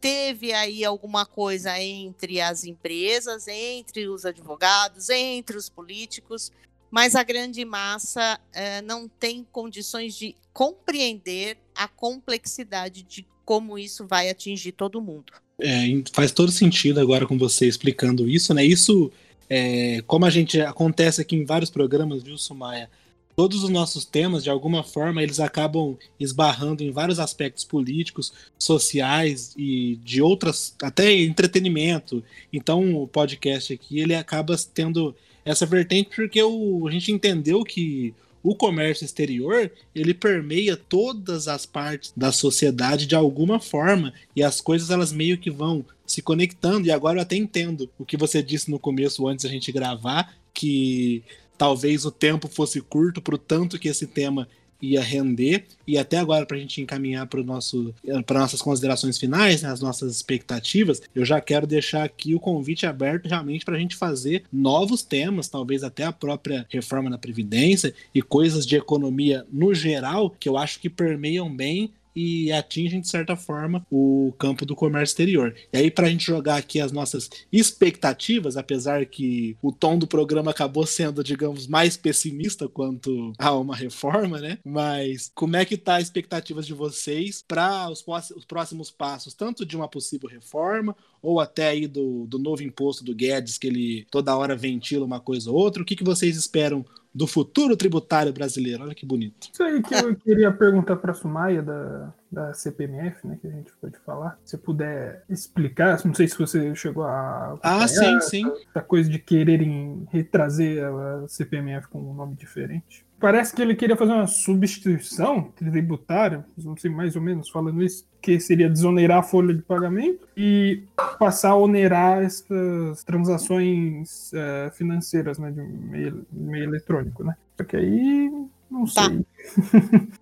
Speaker 4: teve aí alguma coisa entre as empresas, entre os advogados, entre os políticos, mas a grande massa eh, não tem condições de compreender a complexidade de como isso vai atingir todo mundo.
Speaker 1: É, faz todo sentido agora com você explicando isso, né? Isso, é, como a gente acontece aqui em vários programas, viu, Sumaya? Todos os nossos temas, de alguma forma, eles acabam esbarrando em vários aspectos políticos, sociais e de outras, até entretenimento. Então, o podcast aqui, ele acaba tendo essa vertente porque o, a gente entendeu que o comércio exterior ele permeia todas as partes da sociedade de alguma forma e as coisas elas meio que vão se conectando. E agora eu até entendo o que você disse no começo antes da gente gravar que talvez o tempo fosse curto para o tanto que esse tema ia render. E até agora, para a gente encaminhar para nosso nossas considerações finais, né, as nossas expectativas, eu já quero deixar aqui o convite aberto realmente para a gente fazer novos temas, talvez até a própria reforma da Previdência e coisas de economia no geral, que eu acho que permeiam bem e atingem, de certa forma, o campo do comércio exterior. E aí, para a gente jogar aqui as nossas expectativas, apesar que o tom do programa acabou sendo, digamos, mais pessimista quanto a uma reforma, né? Mas como é que tá as expectativas de vocês para os, os próximos passos, tanto de uma possível reforma ou até aí do, do novo imposto do Guedes, que ele toda hora ventila uma coisa ou outra? O que, que vocês esperam do futuro tributário brasileiro. Olha que bonito.
Speaker 2: Isso aí que eu queria perguntar para a Sumaia da, da CPMF, né, que a gente pode falar. Se puder explicar, não sei se você chegou a.
Speaker 1: Ah, sim, sim.
Speaker 2: A coisa de quererem retrazer a CPMF com um nome diferente. Parece que ele queria fazer uma substituição tributária, não sei mais ou menos falando isso, que seria desonerar a folha de pagamento e passar a onerar essas transações é, financeiras, né, de meio, meio eletrônico, né? Porque aí não tá. sei.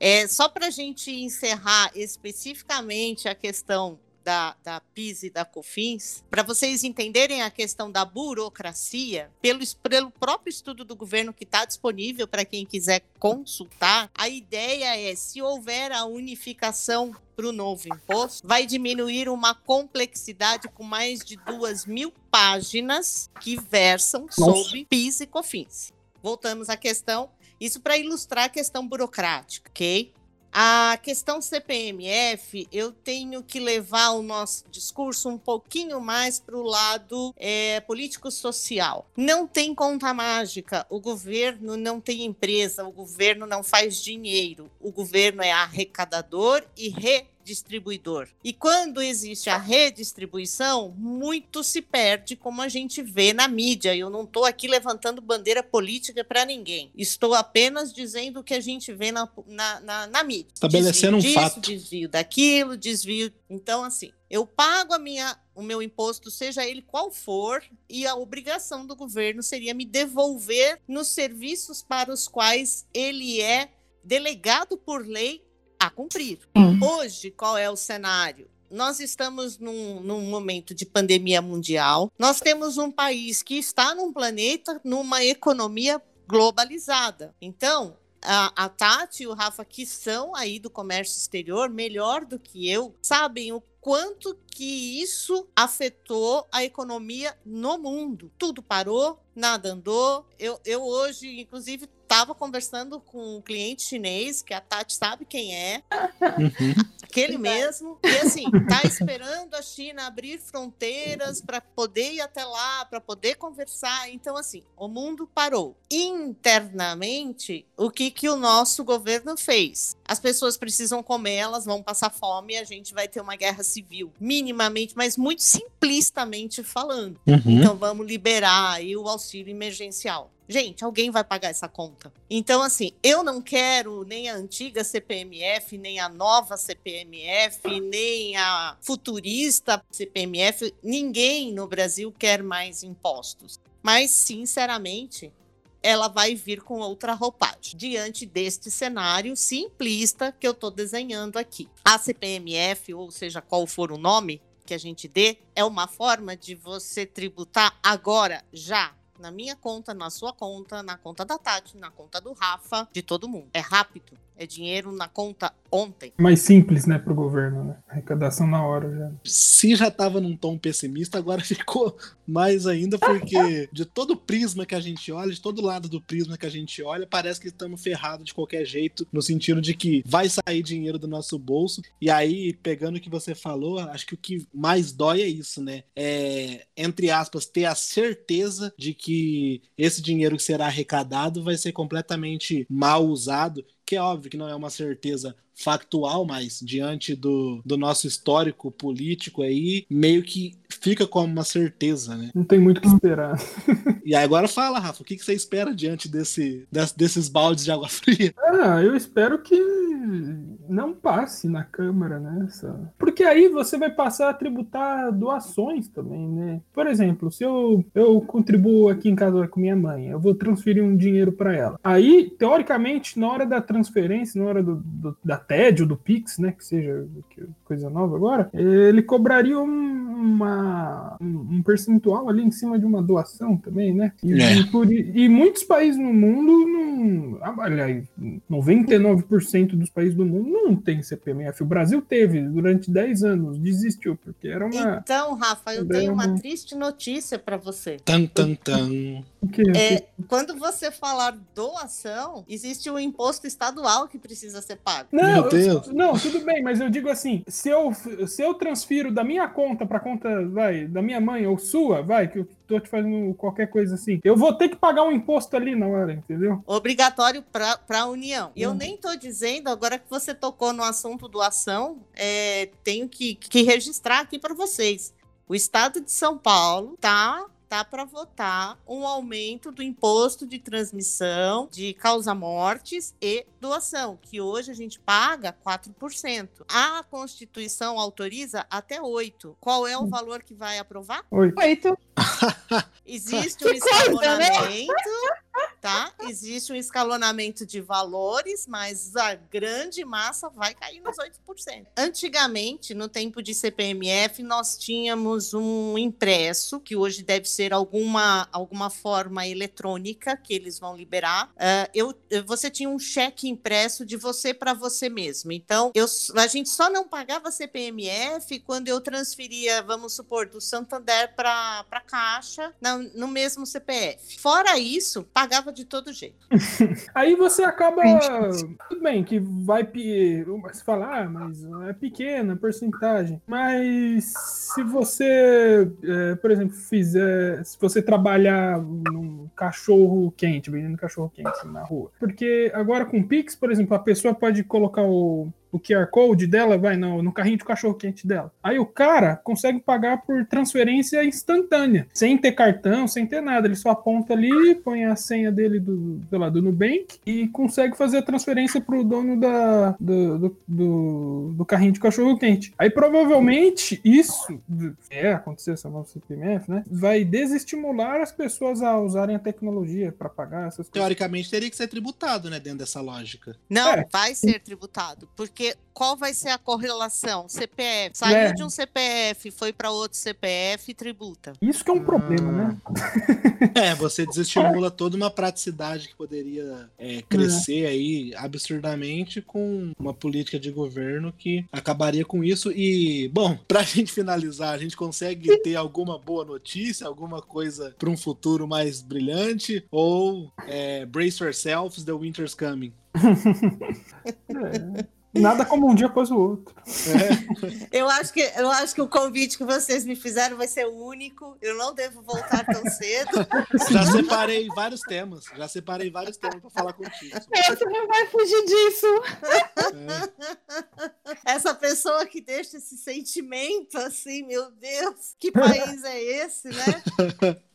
Speaker 4: é, só para a gente encerrar especificamente a questão da, da PIS e da COFINS, para vocês entenderem a questão da burocracia, pelo, pelo próprio estudo do governo que está disponível para quem quiser consultar, a ideia é, se houver a unificação para o novo imposto, vai diminuir uma complexidade com mais de duas mil páginas que versam sobre PIS e COFINS. voltamos à questão, isso para ilustrar a questão burocrática, ok? A questão CPMF, eu tenho que levar o nosso discurso um pouquinho mais para o lado é, político-social. Não tem conta mágica, o governo não tem empresa, o governo não faz dinheiro, o governo é arrecadador e re distribuidor. E quando existe a redistribuição, muito se perde, como a gente vê na mídia. Eu não estou aqui levantando bandeira política para ninguém. Estou apenas dizendo o que a gente vê na, na, na, na mídia.
Speaker 1: Estabelecendo
Speaker 4: desvio
Speaker 1: um
Speaker 4: disso,
Speaker 1: fato.
Speaker 4: Desvio daquilo, desvio. Então, assim, eu pago a minha, o meu imposto, seja ele qual for, e a obrigação do governo seria me devolver nos serviços para os quais ele é delegado por lei a cumprir.
Speaker 3: Sim.
Speaker 4: Hoje, qual é o cenário? Nós estamos num, num momento de pandemia mundial. Nós temos um país que está num planeta, numa economia globalizada. Então, a, a Tati e o Rafa, que são aí do comércio exterior, melhor do que eu, sabem o quanto que isso afetou a economia no mundo. Tudo parou, nada andou. Eu, eu hoje, inclusive, estava conversando com um cliente chinês, que a Tati sabe quem é,
Speaker 1: Uhum.
Speaker 4: aquele mesmo, e assim, tá esperando a China abrir fronteiras para poder ir até lá, para poder conversar. Então, assim, o mundo parou. Internamente, o que, que o nosso governo fez? As pessoas precisam comer, elas vão passar fome e a gente vai ter uma guerra civil, minimamente, mas muito simplistamente falando.
Speaker 1: Uhum.
Speaker 4: Então vamos liberar aí o auxílio emergencial. Gente, alguém vai pagar essa conta. Então, assim, eu não quero nem a antiga CPMF, nem a nova CPMF, nem a futurista CPMF. Ninguém no Brasil quer mais impostos. Mas, sinceramente, ela vai vir com outra roupagem, diante deste cenário simplista que eu estou desenhando aqui. A CPMF, ou seja, qual for o nome que a gente dê, é uma forma de você tributar agora, já, na minha conta, na sua conta, na conta da Tati, na conta do Rafa, de todo mundo. É rápido, é dinheiro na conta ontem.
Speaker 2: Mais simples, né, pro governo, né? Arrecadação na hora já.
Speaker 1: Se já estava num tom pessimista, agora ficou mais ainda, porque de todo prisma que a gente olha, de todo lado do prisma que a gente olha, parece que estamos ferrados de qualquer jeito, no sentido de que vai sair dinheiro do nosso bolso. E aí, pegando o que você falou, acho que o que mais dói é isso, né? É, entre aspas, ter a certeza de que esse dinheiro que será arrecadado vai ser completamente mal usado que é óbvio que não é uma certeza factual, mas diante do, do nosso histórico político aí, meio que fica como uma certeza, né?
Speaker 2: Não tem muito o que esperar.
Speaker 1: E aí agora fala, Rafa, o que, que você espera diante desse, des- desses baldes de água fria?
Speaker 2: Ah, eu espero que não passe na Câmara, né? essa- Porque aí você vai passar a tributar doações também, né? Por exemplo, se eu, eu contribuo aqui em casa com minha mãe, eu vou transferir um dinheiro para ela. Aí, teoricamente, na hora da transferência, na hora do, do- da Ou do Pix, né? Que seja coisa nova agora, ele cobraria um, uma, um percentual ali em cima de uma doação também, né? E,
Speaker 1: É.
Speaker 2: e por- e muitos países no mundo não. ah, Aliás, 99% dos países do mundo não tem CPMF. O Brasil teve durante 10 anos, desistiu, porque era uma.
Speaker 4: Então, Rafa, eu tenho uma
Speaker 2: não-
Speaker 4: triste notícia para você.
Speaker 1: Tan, tan, tan.
Speaker 2: O quê?
Speaker 4: É, quando você falar doação, existe um imposto estadual que precisa ser pago.
Speaker 2: Não,
Speaker 1: Meu
Speaker 2: eu-
Speaker 1: Deus.
Speaker 2: não, tudo bem, mas eu digo assim, se eu, se eu transfiro da minha conta para conta, vai, da minha mãe ou sua, vai, que eu tô te fazendo qualquer coisa assim, eu vou ter que pagar um imposto ali na hora, entendeu?
Speaker 4: Obrigatório para a União. E eu nem estou dizendo, agora que você tocou no assunto doação, é, tenho que, que registrar aqui para vocês. O Estado de São Paulo tá tá para votar um aumento do imposto de transmissão de causa-mortes e doação, que hoje a gente paga 4%. A Constituição autoriza até 8%. Qual é o
Speaker 2: Hum.
Speaker 4: valor que vai aprovar?
Speaker 2: Oi.
Speaker 3: Oito.
Speaker 4: Existe um
Speaker 3: né?
Speaker 4: escalonamento, tá? Existe um escalonamento de valores, mas a grande massa vai cair nos 8%. Antigamente, no tempo de CPMF, nós tínhamos um impresso, que hoje deve ser alguma, alguma forma eletrônica que eles vão liberar. Ah, eu, você tinha um cheque impresso de você para você mesmo. Então, eu, a gente só não pagava CPMF quando eu transferia, vamos supor, do Santander para a Caixa na- no mesmo CPF. Fora isso, pagava de todo jeito.
Speaker 2: Aí você acaba. Tudo bem, que vai. Você fala, ah, mas é pequena a porcentagem. Mas se você, é, por exemplo, fizer. Se você trabalhar num cachorro quente, vendendo cachorro quente na rua. Porque agora com Pix, por exemplo, a pessoa pode colocar o o QR Code dela, vai no, no carrinho de cachorro-quente dela. Aí o cara consegue pagar por transferência instantânea, sem ter cartão, sem ter nada. Ele só aponta ali, põe a senha dele do, sei lá, do Nubank e consegue fazer a transferência pro dono da, do, do, do, do carrinho de cachorro-quente. Aí provavelmente isso, é acontecer essa nova CPMF, né? Vai desestimular as pessoas a usarem a tecnologia para pagar essas
Speaker 1: coisas. Teoricamente teria que ser tributado, né, dentro dessa lógica.
Speaker 4: Não, é. vai ser tributado, porque porque qual vai ser a correlação? CPF. Saiu é. de um CPF, foi para outro CPF, tributa.
Speaker 2: Isso que é um problema, né?
Speaker 1: É, você desestimula toda uma praticidade que poderia é, crescer é. aí absurdamente com uma política de governo que acabaria com isso. E, bom, pra gente finalizar, a gente consegue ter alguma boa notícia, alguma coisa para um futuro mais brilhante? Ou é, brace yourselves, the winter's coming?
Speaker 2: é. Nada como um dia após o outro.
Speaker 4: É. Eu, acho que, eu acho que o convite que vocês me fizeram vai ser único. Eu não devo voltar tão cedo.
Speaker 1: Já separei vários temas. Já separei vários temas para falar contigo.
Speaker 3: Você não vai fugir disso.
Speaker 4: É. Essa pessoa que deixa esse sentimento assim, meu Deus, que país é esse, né?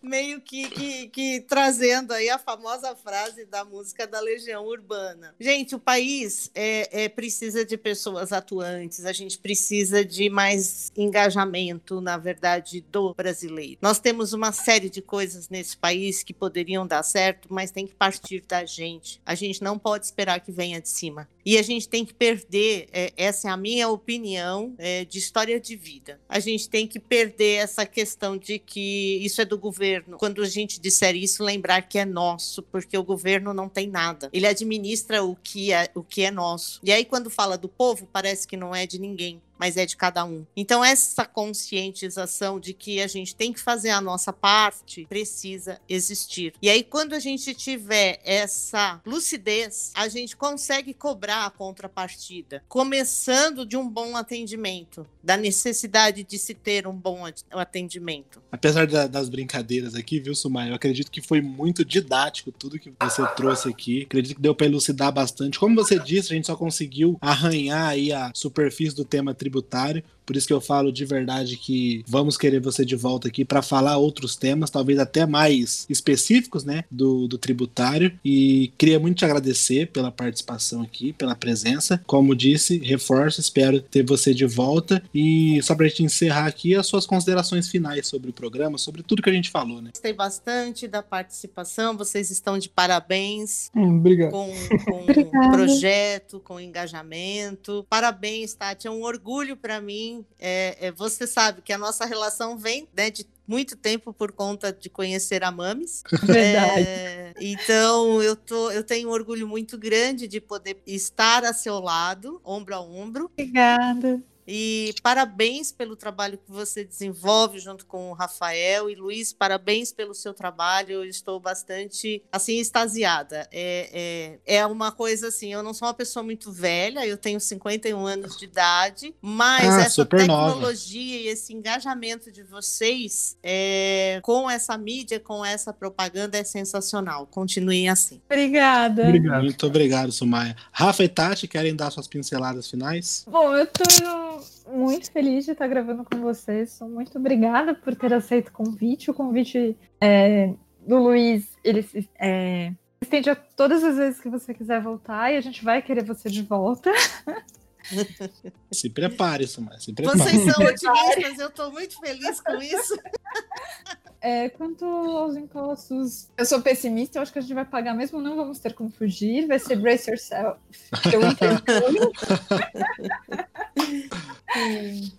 Speaker 4: Meio que, que, que trazendo aí a famosa frase da música da Legião Urbana. Gente, o país é, é precisa precisa de pessoas atuantes, a gente precisa de mais engajamento, na verdade, do brasileiro. Nós temos uma série de coisas nesse país que poderiam dar certo, mas tem que partir da gente. A gente não pode esperar que venha de cima. E a gente tem que perder, é, essa é a minha opinião é, de história de vida. A gente tem que perder essa questão de que isso é do governo. Quando a gente disser isso, lembrar que é nosso, porque o governo não tem nada. Ele administra o que é, o que é nosso. E aí, quando fala do povo, parece que não é de ninguém mas é de cada um. Então, essa conscientização de que a gente tem que fazer a nossa parte precisa existir. E aí, quando a gente tiver essa lucidez, a gente consegue cobrar a contrapartida, começando de um bom atendimento, da necessidade de se ter um bom atendimento.
Speaker 1: Apesar da, das brincadeiras aqui, viu, Sumai? Eu acredito que foi muito didático tudo que você trouxe aqui. Acredito que deu para elucidar bastante. Como você disse, a gente só conseguiu arranhar aí a superfície do tema tributário. Por isso que eu falo de verdade que vamos querer você de volta aqui para falar outros temas, talvez até mais específicos, né, do, do tributário. E queria muito te agradecer pela participação aqui, pela presença. Como disse, reforço, espero ter você de volta. E só para a gente encerrar aqui, as suas considerações finais sobre o programa, sobre tudo que a gente falou, né?
Speaker 4: Gostei bastante da participação, vocês estão de parabéns
Speaker 2: hum, obrigado.
Speaker 4: com, com o projeto, com o engajamento. Parabéns, Tati, é um orgulho para mim é, é, você sabe que a nossa relação vem né, de muito tempo por conta de conhecer a Mames.
Speaker 3: Verdade. É,
Speaker 4: então eu, tô, eu tenho um orgulho muito grande de poder estar a seu lado, ombro a ombro.
Speaker 3: Obrigada.
Speaker 4: E parabéns pelo trabalho que você desenvolve junto com o Rafael e Luiz, parabéns pelo seu trabalho. Eu estou bastante assim extasiada. É, é, é uma coisa assim, eu não sou uma pessoa muito velha, eu tenho 51 anos de idade, mas ah, essa tecnologia nova. e esse engajamento de vocês é, com essa mídia, com essa propaganda é sensacional. Continuem assim.
Speaker 3: Obrigada.
Speaker 1: Obrigado. Muito obrigado, Sumaya. Rafa e Tati, querem dar suas pinceladas finais?
Speaker 3: Bom, eu tô muito feliz de estar gravando com vocês. Muito obrigada por ter aceito o convite. O convite é, do Luiz, ele é, estende a todas as vezes que você quiser voltar e a gente vai querer você de volta.
Speaker 1: Se prepare, Sumar, se prepare.
Speaker 4: Vocês são otimistas, eu estou muito feliz com isso.
Speaker 3: É, quanto aos impostos, eu sou pessimista, eu acho que a gente vai pagar mesmo, não vamos ter como fugir, vai ser brace yourself. Eu entendo.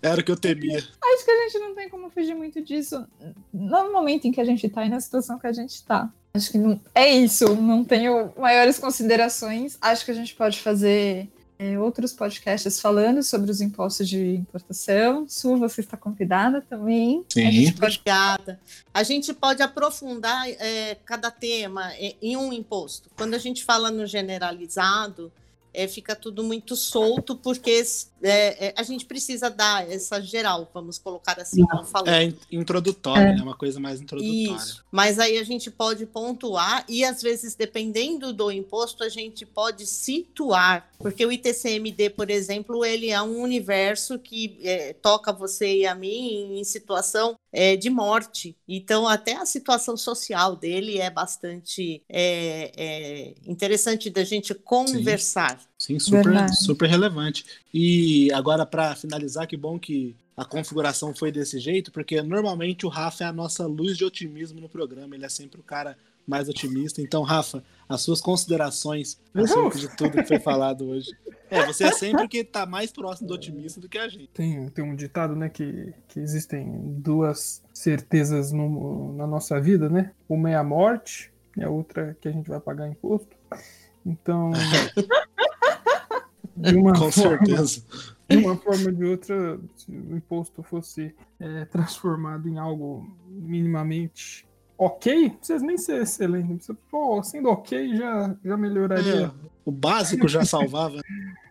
Speaker 1: Era o que eu temia.
Speaker 3: Acho que a gente não tem como fugir muito disso no momento em que a gente tá e na situação que a gente tá. Acho que não, é isso, não tenho maiores considerações. Acho que a gente pode fazer é, outros podcasts falando sobre os impostos de importação. Su, você está convidada também.
Speaker 1: Sim.
Speaker 4: A gente pode, obrigada. A gente pode aprofundar é, cada tema em um imposto. Quando a gente fala no generalizado, é, fica tudo muito solto, porque é, é, a gente precisa dar essa geral, vamos colocar assim, como falou.
Speaker 1: É introdutória, é. né? Uma coisa mais introdutória. Isso.
Speaker 4: Mas aí a gente pode pontuar e, às vezes, dependendo do imposto, a gente pode situar. Porque o ITCMD, por exemplo, ele é um universo que é, toca você e a mim em situação é, de morte. Então, até a situação social dele é bastante é, é interessante da gente conversar.
Speaker 1: Sim, Sim super, super relevante. E agora, para finalizar, que bom que a configuração foi desse jeito, porque normalmente o Rafa é a nossa luz de otimismo no programa. Ele é sempre o cara mais otimista. Então, Rafa, as suas considerações acerca de tudo que foi falado hoje. É, você é sempre que está mais próximo do otimista do que a gente.
Speaker 2: Tem, tem um ditado, né, que, que existem duas certezas no, na nossa vida, né? Uma é a morte e a outra que a gente vai pagar imposto. Então,
Speaker 1: de uma Com forma, certeza.
Speaker 2: De uma forma ou de outra, se o imposto fosse é, transformado em algo minimamente ok, vocês nem ser excelente. Pô, sendo ok já, já melhoraria. É,
Speaker 1: o básico já salvava.
Speaker 2: Né?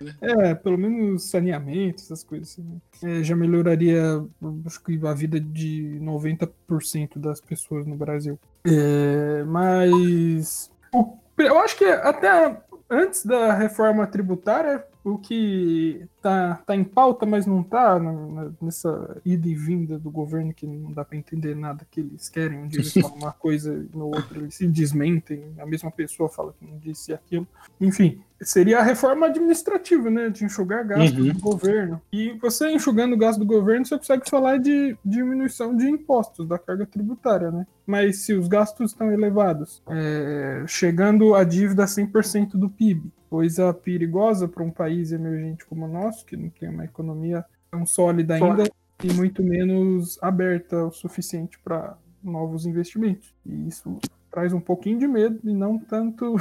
Speaker 2: É, pelo menos saneamento, essas coisas assim. Né? É, já melhoraria, acho que a vida de 90% das pessoas no Brasil. É, mas o, eu acho que até antes da reforma tributária, o que tá, tá em pauta, mas não tá nessa ida e vinda do governo que não dá para entender nada que eles querem. Um dia eles falam uma coisa no outro eles se desmentem, a mesma pessoa fala que não disse aquilo. Enfim, seria a reforma administrativa, né? De enxugar gasto uhum. do governo. E você enxugando o gasto do governo, você consegue falar de diminuição de impostos, da carga tributária, né? Mas se os gastos estão elevados, é, chegando a dívida a 100% do PIB, coisa perigosa para um país emergente como o nosso, que não tem uma economia tão sólida ainda e muito menos aberta o suficiente para novos investimentos. E isso traz um pouquinho de medo e não tanto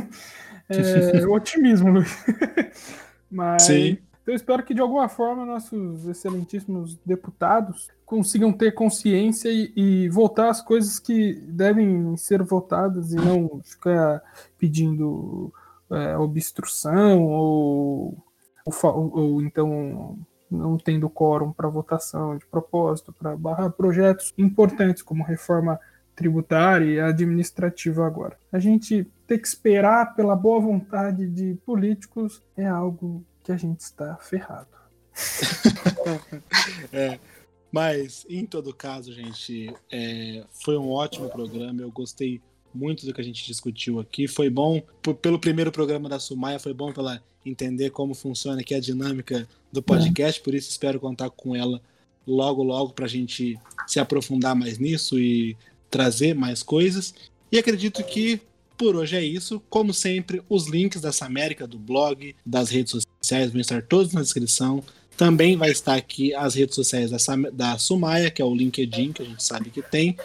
Speaker 2: é, otimismo, Luiz. Mas Sim. eu espero que de alguma forma nossos excelentíssimos deputados consigam ter consciência e, e votar as coisas que devem ser votadas e não ficar pedindo é, obstrução ou, ou, ou, então não tendo quórum para votação de propósito, para barrar projetos importantes como reforma tributária e administrativa agora. A gente ter que esperar pela boa vontade de políticos é algo que a gente está ferrado.
Speaker 1: é, mas, em todo caso, gente, é, foi um ótimo programa. Eu gostei muito do que a gente discutiu aqui. Foi bom pelo primeiro programa da Sumaia, foi bom para ela entender como funciona aqui a dinâmica do podcast, é. por isso espero contar com ela logo, logo para a gente se aprofundar mais nisso e trazer mais coisas. E acredito que por hoje é isso. Como sempre, os links dessa América, do blog, das redes sociais vão estar todos na descrição. Também vai estar aqui as redes sociais da, da Sumaia, que é o LinkedIn, que a gente sabe que tem.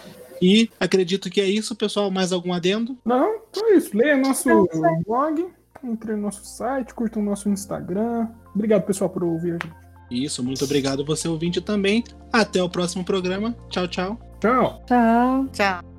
Speaker 1: E acredito que é isso, pessoal. Mais algum adendo?
Speaker 2: Não, é isso. Leia nosso blog, entre no nosso site, curta o nosso Instagram. Obrigado, pessoal, por ouvir a gente.
Speaker 1: Isso, muito obrigado você ouvinte também. Até o próximo programa. Tchau, tchau.
Speaker 2: Tchau.
Speaker 3: Tchau.
Speaker 4: Tchau.